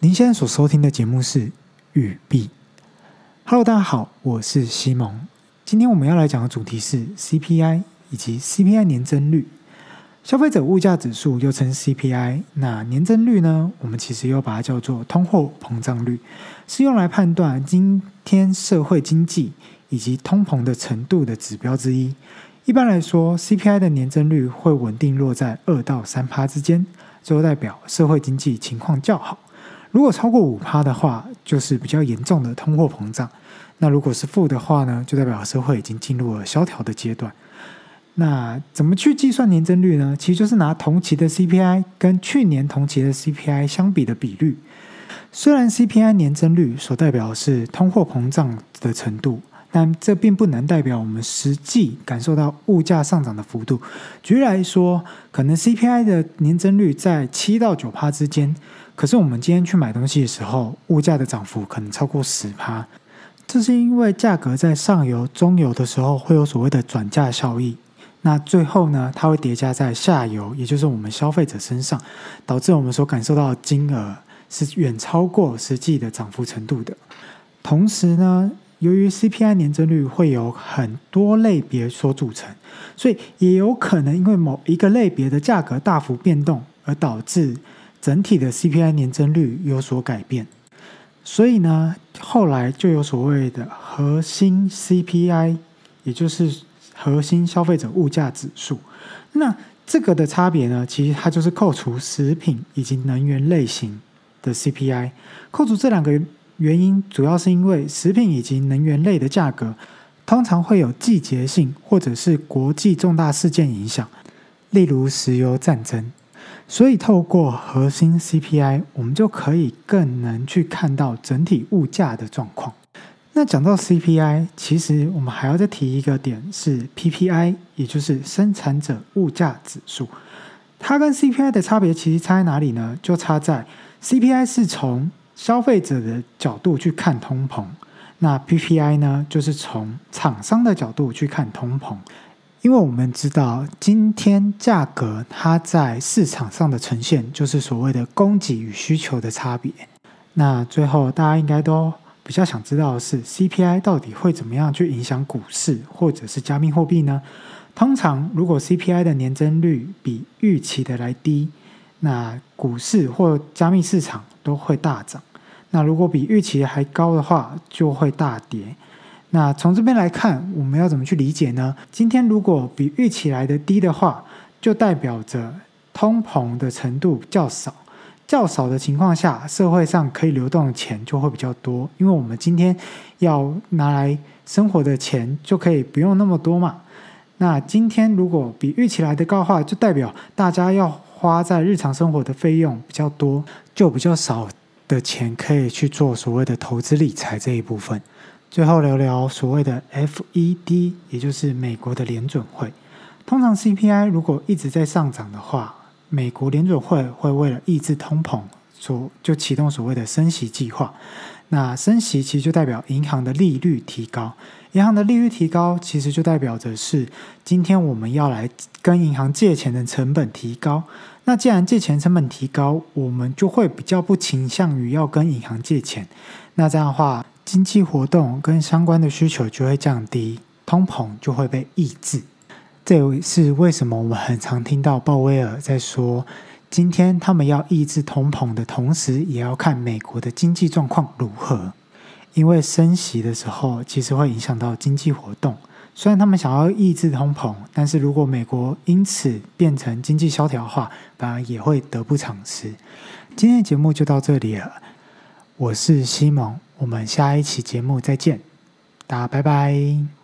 您现在所收听的节目是《语币》。Hello，大家好，我是西蒙。今天我们要来讲的主题是 CPI 以及 CPI 年增率。消费者物价指数又称 CPI，那年增率呢？我们其实又把它叫做通货膨胀率，是用来判断今天社会经济以及通膨的程度的指标之一。一般来说，CPI 的年增率会稳定落在二到三趴之间，就代表社会经济情况较好。如果超过五趴的话，就是比较严重的通货膨胀。那如果是负的话呢，就代表社会已经进入了萧条的阶段。那怎么去计算年增率呢？其实就是拿同期的 CPI 跟去年同期的 CPI 相比的比率。虽然 CPI 年增率所代表的是通货膨胀的程度，但这并不能代表我们实际感受到物价上涨的幅度。举例来说，可能 CPI 的年增率在七到九趴之间，可是我们今天去买东西的时候，物价的涨幅可能超过十趴。这是因为价格在上游、中游的时候会有所谓的转嫁效益。那最后呢，它会叠加在下游，也就是我们消费者身上，导致我们所感受到的金额是远超过实际的涨幅程度的。同时呢，由于 CPI 年增率会有很多类别所组成，所以也有可能因为某一个类别的价格大幅变动，而导致整体的 CPI 年增率有所改变。所以呢，后来就有所谓的核心 CPI，也就是。核心消费者物价指数，那这个的差别呢，其实它就是扣除食品以及能源类型的 CPI。扣除这两个原因，主要是因为食品以及能源类的价格通常会有季节性或者是国际重大事件影响，例如石油战争。所以透过核心 CPI，我们就可以更能去看到整体物价的状况。那讲到 CPI，其实我们还要再提一个点是 PPI，也就是生产者物价指数。它跟 CPI 的差别其实差在哪里呢？就差在 CPI 是从消费者的角度去看通膨，那 PPI 呢，就是从厂商的角度去看通膨。因为我们知道，今天价格它在市场上的呈现，就是所谓的供给与需求的差别。那最后大家应该都。比较想知道的是，CPI 到底会怎么样去影响股市或者是加密货币呢？通常，如果 CPI 的年增率比预期的来低，那股市或加密市场都会大涨；那如果比预期还高的话，就会大跌。那从这边来看，我们要怎么去理解呢？今天如果比预期来的低的话，就代表着通膨的程度较少。较少的情况下，社会上可以流动的钱就会比较多，因为我们今天要拿来生活的钱就可以不用那么多嘛。那今天如果比预期来的高的话，就代表大家要花在日常生活的费用比较多，就比较少的钱可以去做所谓的投资理财这一部分。最后聊聊所谓的 FED，也就是美国的联准会。通常 CPI 如果一直在上涨的话，美国联准会会为了抑制通膨，所就启动所谓的升息计划。那升息其实就代表银行的利率提高，银行的利率提高，其实就代表着是今天我们要来跟银行借钱的成本提高。那既然借钱成本提高，我们就会比较不倾向于要跟银行借钱。那这样的话，经济活动跟相关的需求就会降低，通膨就会被抑制。这是为什么我们很常听到鲍威尔在说，今天他们要抑制通膨的同时，也要看美国的经济状况如何。因为升息的时候，其实会影响到经济活动。虽然他们想要抑制通膨，但是如果美国因此变成经济萧条化，反而也会得不偿失。今天的节目就到这里了，我是西蒙，我们下一期节目再见，大家拜拜。